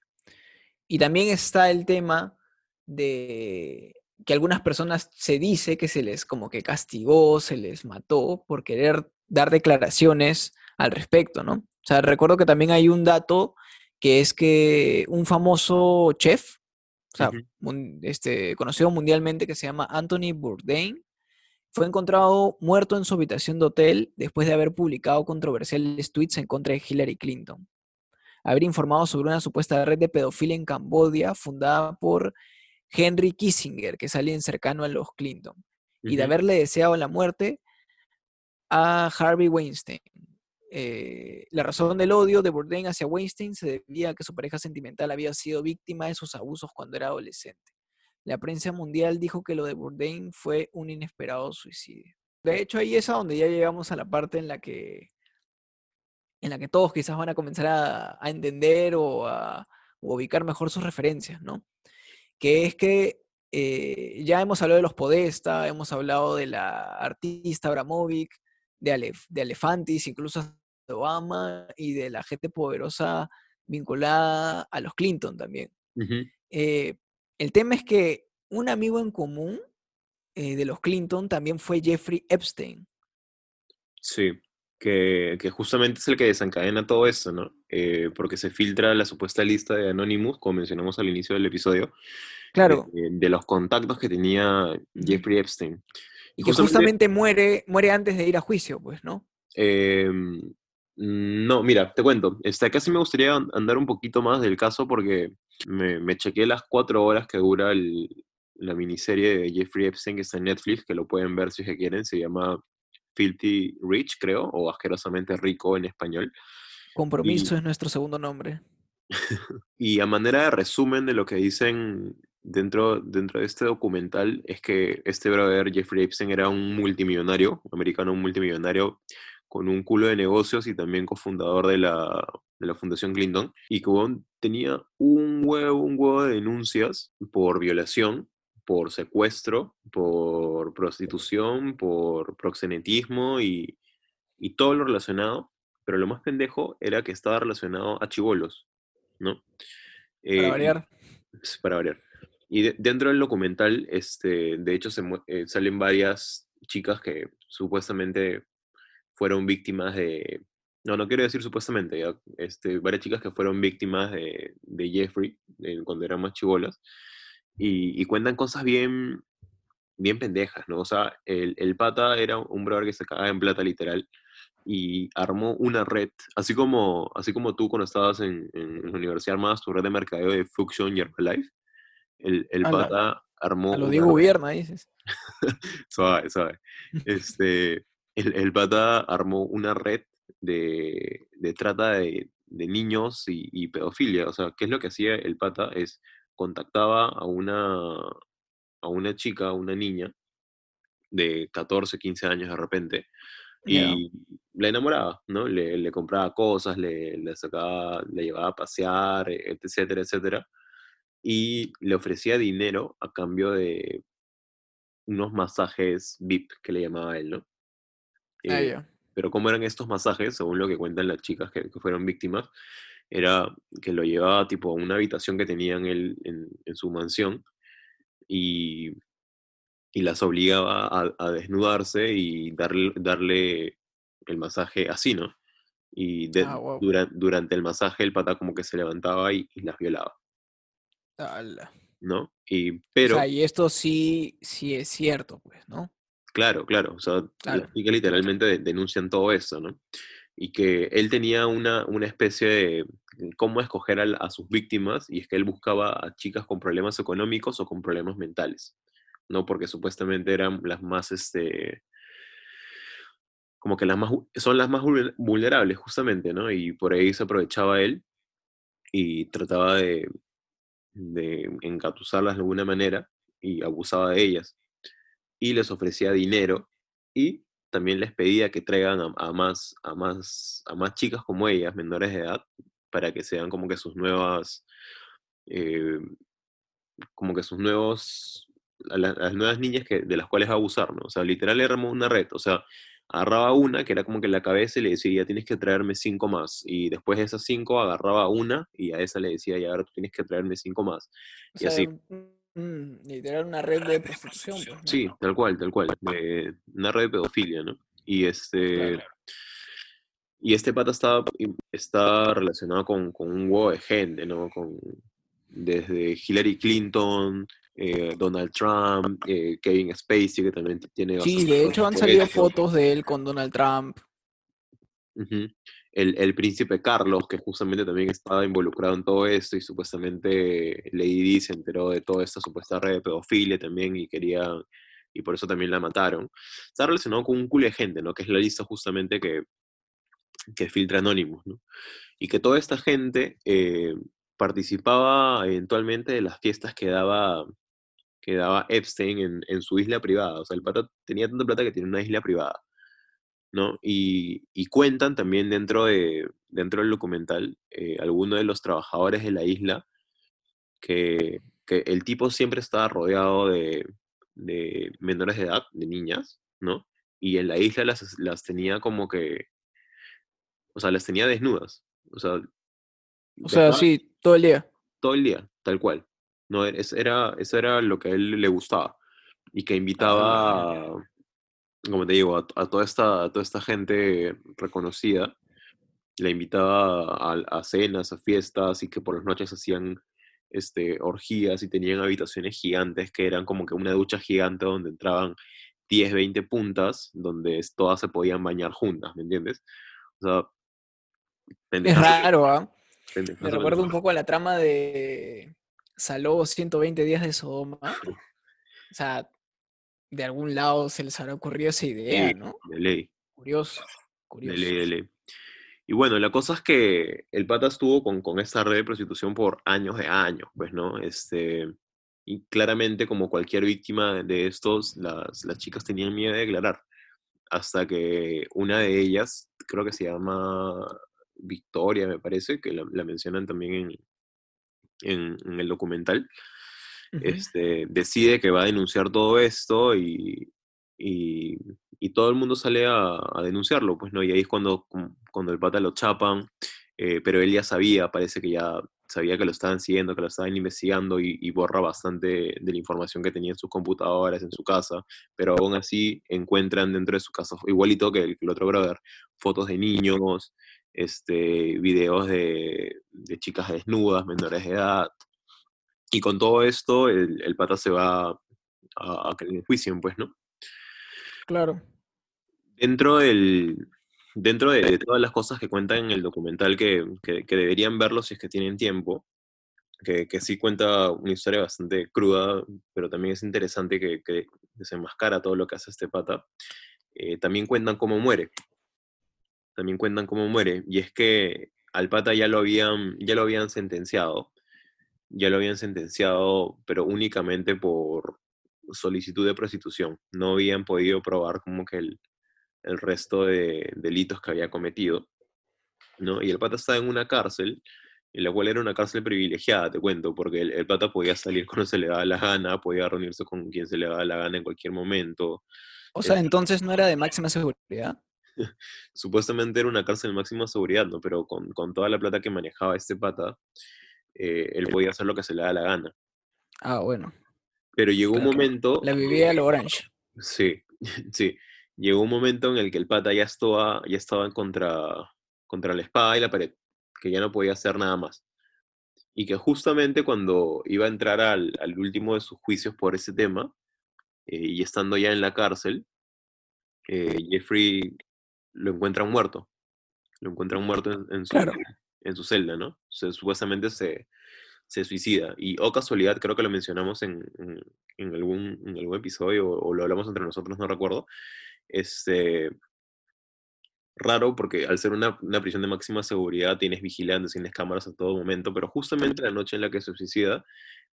y también está el tema de que algunas personas se dice que se les como que castigó, se les mató por querer dar declaraciones al respecto, ¿no? O sea, recuerdo que también hay un dato que es que un famoso chef, o sea, un, este, conocido mundialmente que se llama Anthony Bourdain, fue encontrado muerto en su habitación de hotel después de haber publicado controversiales tweets en contra de Hillary Clinton. Haber informado sobre una supuesta red de pedofilia en Cambodia fundada por Henry Kissinger, que es alguien cercano a los Clinton, y de haberle deseado la muerte a Harvey Weinstein. Eh, la razón del odio de Bourdain hacia Weinstein se debía a que su pareja sentimental había sido víctima de sus abusos cuando era adolescente. La prensa mundial dijo que lo de Bourdain fue un inesperado suicidio. De hecho, ahí es a donde ya llegamos a la parte en la que, en la que todos quizás van a comenzar a, a entender o a ubicar mejor sus referencias, ¿no? que es que eh, ya hemos hablado de los Podesta, hemos hablado de la artista Abramovic, de, de Alefantis, incluso de Obama y de la gente poderosa vinculada a los Clinton también. eh, el tema es que un amigo en común eh, de los Clinton también fue Jeffrey Epstein. Sí, que, que, justamente es el que desencadena todo esto, ¿no? Eh, porque se filtra la supuesta lista de Anonymous, como mencionamos al inicio del episodio. Claro. De, de los contactos que tenía Jeffrey Epstein. Y que justamente, justamente, muere, muere antes de ir a juicio, pues, ¿no? Eh, no, mira, te cuento. Este, casi me gustaría andar un poquito más del caso porque me, me chequé las cuatro horas que dura el, la miniserie de Jeffrey Epstein que está en Netflix, que lo pueden ver si quieren. Se llama Filthy Rich, creo, o asquerosamente rico en español. Compromiso y, es nuestro segundo nombre. [LAUGHS] y a manera de resumen de lo que dicen dentro, dentro de este documental, es que este brother, Jeffrey Epstein, era un multimillonario, americano, un multimillonario con un culo de negocios y también cofundador de la, de la Fundación Clinton, y que tenía un huevo, un huevo de denuncias por violación por secuestro, por prostitución, por proxenetismo y, y, todo lo relacionado, pero lo más pendejo era que estaba relacionado a chivolos, ¿no? Para eh, variar. Para variar. Y de, dentro del documental, este, de hecho, se, eh, salen varias chicas que supuestamente fueron víctimas de... No, no quiero decir supuestamente, ¿ya? Este, varias chicas que fueron víctimas de, de Jeffrey cuando eran más chivolas y, y, cuentan cosas bien, bien pendejas, ¿no? O sea, el, el pata era un brother que se cagaba en plata literal y armó una red, así como, así como tú cuando estabas en, en la universidad armabas tu red de mercadeo de Function y Herbalife, el, el pata armó... lo digo gobierno, dices. [LAUGHS] suave, suave. [LAUGHS] Este, el, el, pata armó una red de, de trata de, de niños y, y, pedofilia. O sea, ¿qué es lo que hacía el pata? Es contactaba a una, a una chica, una niña de 14, 15 años de repente, y la enamoraba, ¿no? Le, le compraba cosas, le, le, sacaba, le llevaba a pasear, etcétera, etcétera, y le ofrecía dinero a cambio de unos masajes VIP que le llamaba él, ¿no? Ah, Eh. Pero cómo eran estos masajes, según lo que cuentan las chicas que, que fueron víctimas, era que lo llevaba tipo a una habitación que tenían él en, en su mansión y, y las obligaba a, a, desnudarse y darle, darle el masaje así, ¿no? Y de, Ah, wow. dura- durante el masaje el pata como que se levantaba y, y las violaba, Ala. ¿no? Y, O pero, sea, y esto sí, sí es cierto, pues, ¿no? Claro, claro, o sea, Claro. las chicas literalmente de- denuncian todo eso, ¿no? Y que él tenía una, una especie de cómo escoger al- a, sus víctimas, y es que él buscaba a chicas con problemas económicos o con problemas mentales, ¿no? Porque supuestamente eran las más, este, como que las más, son las más vulner- vulnerables, justamente, ¿no? Y por ahí se aprovechaba él y trataba de, de engatusarlas de alguna manera y abusaba de ellas. Y les ofrecía dinero y también les pedía que traigan a, a más, a, más, a más chicas como ellas, menores de edad, para que sean como que sus nuevas, eh, como que sus nuevos, a la- a las nuevas niñas que, de las cuales va a abusar, ¿no? O sea, literal era como una red, o sea, agarraba una que era como que la cabeza y le decía, ya tienes que traerme cinco más, y después de esas cinco agarraba una y a esa le decía, ya ahora tú tienes que traerme cinco más, O y sea, así. Mm, literal una red de prostitución, pues, ¿no? Sí, tal cual, tal cual, de una red de pedofilia, ¿no? Y este... Claro. Y este pata está, está relacionado con, con un huevo de gente, ¿no? Con, desde Hillary Clinton, eh, Donald Trump, eh, Kevin Spacey, que también tiene Sí, de hecho han salido fotos de él con Donald Trump. Ujú. El, príncipe Carlos, que justamente también estaba involucrado en todo esto y supuestamente Lady Di se enteró de toda esta supuesta red de pedofilia también y quería, y por eso también la mataron. Está relacionado con un culo de gente, ¿no? Que es la lista justamente que, que filtra Anonymous, ¿no? Y que toda esta gente eh, participaba eventualmente de las fiestas que daba, que daba Epstein en, en su isla privada. O sea, el pata tenía tanta plata que tiene una isla privada. ¿No? Y, y cuentan también dentro, de, dentro del documental eh, algunos de los trabajadores de la isla que, que el tipo siempre estaba rodeado de, de, menores de edad, de niñas, ¿no? Y en la isla las, las tenía como que, o sea, las tenía desnudas, o sea, O sea, sí, todo el día. Todo el día, tal cual. No, eso era, eso era lo que a él le gustaba. Y que invitaba, ah, como te digo, a, a, toda esta, a toda esta gente reconocida, la invitaba a, a, cenas, a fiestas, y que por las noches hacían este, orgías y tenían habitaciones gigantes que eran como que una ducha gigante donde entraban 10, 20 puntas, donde todas se podían bañar juntas, ¿me entiendes? O sea, es raro, ¿ah? ¿eh? Me recuerda un poco a la trama de Saló 120 días de Sodoma. O sea, de algún lado se les habrá ocurrido esa idea, sí, ¿no? De ley. Curioso, curioso. De ley, de ley. Y bueno, la cosa es que el pata estuvo con, con esta red de prostitución por años de años, pues, ¿no? Este, y claramente, como cualquier víctima de estos, las, las chicas tenían miedo de declarar. Hasta que una de ellas, creo que se llama Victoria, me parece, que la, la mencionan también en, en, en el documental, este, decide que va a denunciar todo esto y, y, todo el mundo sale a, denunciarlo, pues, ¿no? Y ahí es cuando, cuando el pata lo chapan, eh, pero él ya sabía, parece que ya sabía que lo estaban siguiendo, que lo estaban investigando y, borra bastante de la información que tenía en sus computadoras, en su casa, pero aún así encuentran dentro de su casa, igualito que el, otro brother, fotos de niños, este, videos de, de, chicas desnudas, menores de edad. Y con todo esto, el, el pata se va, a, que le enjuicien, pues, ¿no? Claro. Dentro del, dentro de, todas las cosas que cuentan en el documental que, deberían verlo si es que tienen tiempo, que, sí cuenta una historia bastante cruda, pero también es interesante que, que desenmascara todo lo que hace este pata, eh, también cuentan cómo muere. También cuentan cómo muere. Y es que al pata ya lo habían, ya lo habían sentenciado. Ya lo habían sentenciado, pero únicamente por solicitud de prostitución. No habían podido probar como que el, el resto de delitos que había cometido. ¿no? Y el pata estaba en una cárcel, en la cual era una cárcel privilegiada, te cuento, porque el, pata podía salir [LAUGHS] cuando se le daba la gana, podía reunirse con quien se le daba la gana en cualquier momento. O sea, entonces no era de máxima seguridad. [LAUGHS] Supuestamente era una cárcel de máxima seguridad, ¿no? Pero con, toda la plata que manejaba este pata, eh, él podía hacer lo que se le daba la gana. Ah, bueno. Pero llegó un momento... La vivía el Orange. Sí, [LAUGHS] sí llegó un momento en el que el pata ya estaba, ya estaba contra, contra la espada y la pared, que ya no podía hacer nada más. Y que justamente cuando iba a entrar al, último de sus juicios por ese tema, eh, y estando ya en la cárcel, eh, Jeffrey lo encuentran muerto. Lo encuentran muerto en, su, en su celda, ¿no? Supuestamente se, se suicida. Y, o oh casualidad, creo que lo mencionamos en, en, algún, en algún episodio o, lo hablamos entre nosotros, no recuerdo, este, raro porque al ser una, prisión de máxima seguridad tienes vigilantes, tienes cámaras a todo momento, pero justamente la noche en la que se suicida,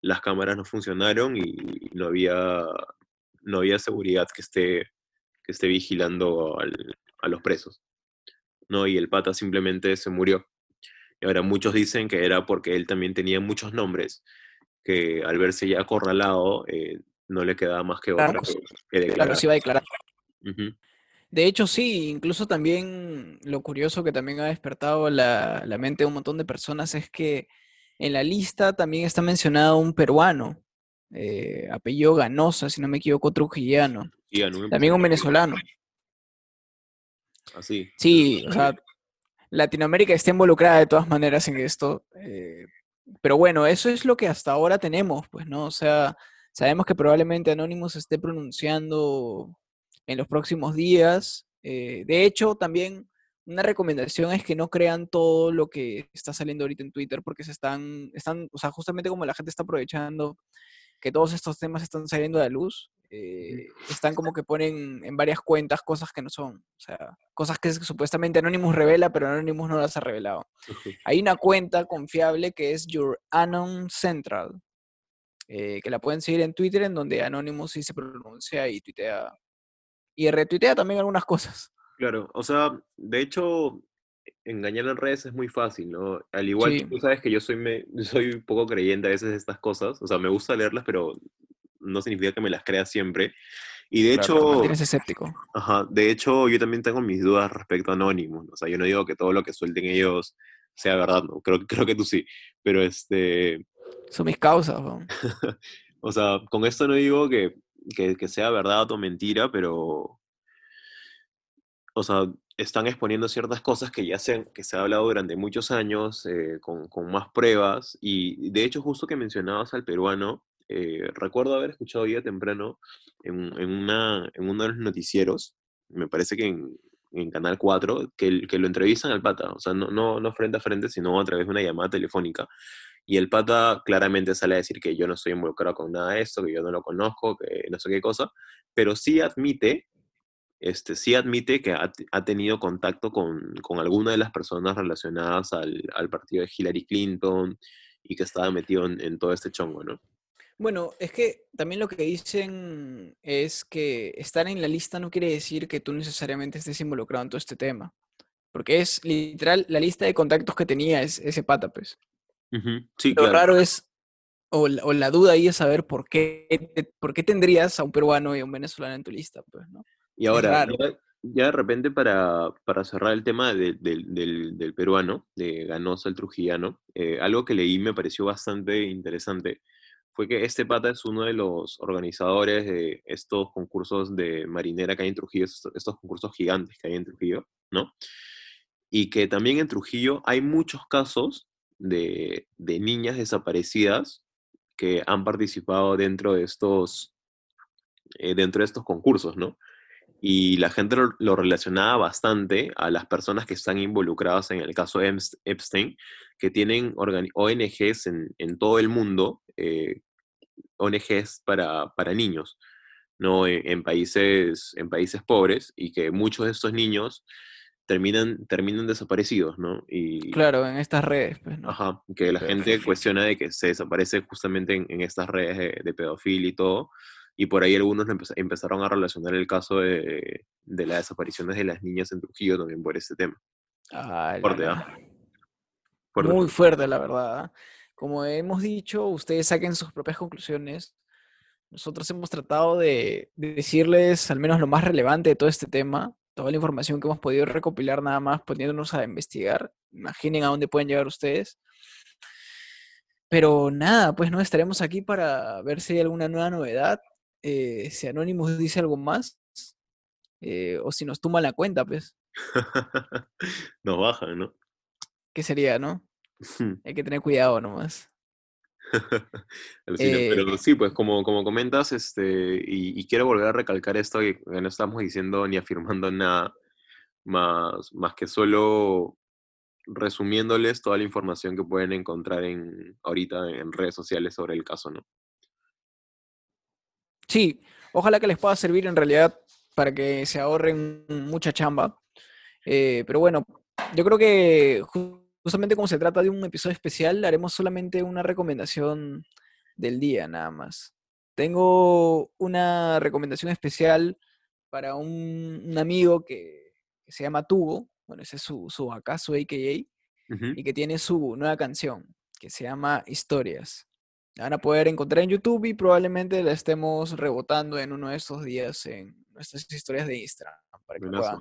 las cámaras no funcionaron y no había, no había seguridad que esté, que esté vigilando a los presos. ¿no? Y el pata simplemente se murió. Y ahora muchos dicen que era porque él también tenía muchos nombres, que al verse ya acorralado, eh, no le quedaba más que otra que, declarar. Claro, sí va a declarar. De hecho, sí, incluso también lo curioso que también ha despertado la, mente de un montón de personas es que en la lista también está mencionado un peruano, eh, apellido Ganosa, si no me equivoco, trujillano. también un venezolano. Así. Sí, o sea, Latinoamérica está involucrada de todas maneras en esto. Eh, pero bueno, eso es lo que hasta ahora tenemos, pues, ¿no? O sea, sabemos que probablemente Anonymous esté pronunciando en los próximos días. Eh, de hecho, también una recomendación es que no crean todo lo que está saliendo ahorita en Twitter porque se están, están, o sea, justamente como la gente está aprovechando que todos estos temas están saliendo a la luz, eh, están como que ponen en varias cuentas cosas que no son, o sea, cosas que supuestamente Anonymous revela, pero Anonymous no las ha revelado. Hay una cuenta confiable que es Your Anon Central, eh, que la pueden seguir en Twitter, en donde Anonymous sí se pronuncia y tuitea y retuitea también algunas cosas. Claro, o sea, de hecho, engañar en redes es muy fácil, ¿no? Al igual que tú sabes que yo soy, me, [LAUGHS] soy un poco creyente a veces de estas cosas, o sea, me gusta leerlas, pero no significa que me las crea siempre. Y de hecho... Tienes escéptico. Ajá, de hecho, yo también tengo mis dudas respecto a Anonymous, o sea, yo no digo que todo lo que suelten ellos sea verdad, ¿no? Creo, creo que tú sí, pero este... Son mis causas, ¿no? [LAUGHS] o sea, con esto no digo que que, sea verdad o mentira, pero, o sea, están exponiendo ciertas cosas que ya se, que se ha hablado durante muchos años, eh, con, más pruebas, y de hecho, justo que mencionabas al peruano, eh, recuerdo haber escuchado ya temprano en, en, una, en uno de los noticieros, me parece que en, Canal 4, que, que, lo entrevistan al pata, o sea, no, no, no frente a frente, sino a través de una llamada telefónica. Y el pata claramente sale a decir que yo no estoy involucrado con nada de esto, que yo no lo conozco, que no sé qué cosa, pero sí admite, este, sí admite que ha, tenido contacto con, con, alguna de las personas relacionadas al, al, partido de Hillary Clinton y que estaba metido en, todo este chongo, ¿no? Bueno, es que también lo que dicen es que estar en la lista no quiere decir que tú necesariamente estés involucrado en todo este tema. Porque es literal la lista de contactos que tenía es, ese pata, pues. Lo raro es, o la, duda ahí es saber por qué, por qué tendrías a un peruano y a un venezolano en tu lista, pues, ¿no? Y ahora, ya, de repente para, para cerrar el tema del, del, peruano, de Ganosa el trujillano, eh, algo que leí me pareció bastante interesante fue que este pata es uno de los organizadores de estos concursos de marinera que hay en Trujillo, estos, concursos gigantes que hay en Trujillo, ¿no? Y que también en Trujillo hay muchos casos de, niñas desaparecidas que han participado dentro de estos, eh, dentro de estos concursos, ¿no? Y la gente lo, relacionaba bastante a las personas que están involucradas en el caso Epstein, que tienen ONGs en, todo el mundo, eh, ONGs para, para niños, ¿no? En, países, en países pobres, y que muchos de estos niños terminan, terminan desaparecidos, ¿no? Y, claro, en estas redes, pues, ¿no? Ajá, que la gente cuestiona de que se desaparece justamente en, estas redes de, pedofilia y todo, y por ahí algunos empezaron a relacionar el caso de, de, las desapariciones de las niñas en Trujillo también por este tema. Ah, fuerte, ¿ah? Muy fuerte, la verdad. ¿ah? Como hemos dicho, ustedes saquen sus propias conclusiones. Nosotros hemos tratado de decirles al menos lo más relevante de todo este tema, toda la información que hemos podido recopilar nada más poniéndonos a investigar. Imaginen a dónde pueden llegar ustedes. Pero nada, pues no estaremos aquí para ver si hay alguna nueva novedad. Eh, si Anonymous dice algo más. Eh, o si nos tumba la cuenta, pues. [LAUGHS] nos bajan, ¿no? ¿Qué sería, no? Hay que tener cuidado nomás. [LAUGHS] Eh, pero sí, pues como, como comentas, este, y, quiero volver a recalcar esto, que no estamos diciendo ni afirmando nada, más, más que solo resumiéndoles toda la información que pueden encontrar en, ahorita en redes sociales sobre el caso, ¿no? Sí, ojalá que les pueda servir en realidad para que se ahorren mucha chamba. Eh, pero bueno, yo creo que justamente como se trata de un episodio especial, haremos solamente una recomendación del día nada más. Tengo una recomendación especial para un, amigo que, se llama Tubo, bueno, ese es su, su acá, su AKA, y que tiene su nueva canción que se llama Historias. La van a poder encontrar en YouTube y probablemente la estemos rebotando en uno de estos días en nuestras historias de Instagram para que puedan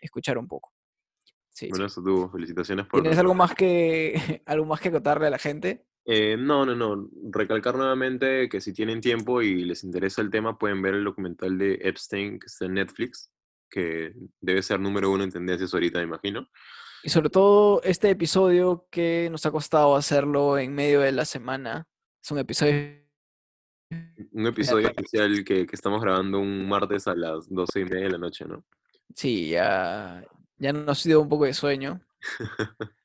escuchar un poco. Bueno, eso tuvo. Felicitaciones por. ¿Tienes algo más que [LAUGHS] algo más que contarle a la gente? Eh, no, no, no. Recalcar nuevamente que si tienen tiempo y les interesa el tema, pueden ver el documental de Epstein que está en Netflix, que debe ser número uno en tendencias ahorita, me imagino. Y sobre todo este episodio que nos ha costado hacerlo en medio de la semana. Es un episodio. Un episodio especial que, que estamos grabando un martes a las doce y media de la noche, ¿no? Sí, ya, ya nos ha sido un poco de sueño. [LAUGHS]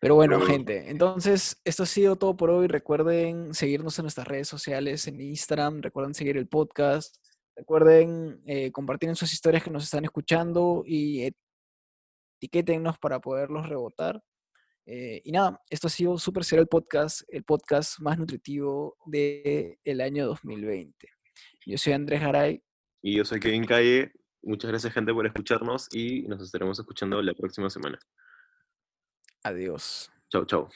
Pero bueno, gente, entonces esto ha sido todo por hoy. Recuerden seguirnos en nuestras redes sociales, en Instagram, recuerden seguir el podcast, recuerden eh, compartir en sus historias que nos están escuchando y etiquétennos para poderlos rebotar. Eh, y nada, esto ha sido Super Serial Podcast, el podcast más nutritivo del el año 2020. Yo soy Andrés Garay. Y yo soy Kevin Calle. Muchas gracias, gente, por escucharnos y nos estaremos escuchando la próxima semana. Adiós. Chau, chau.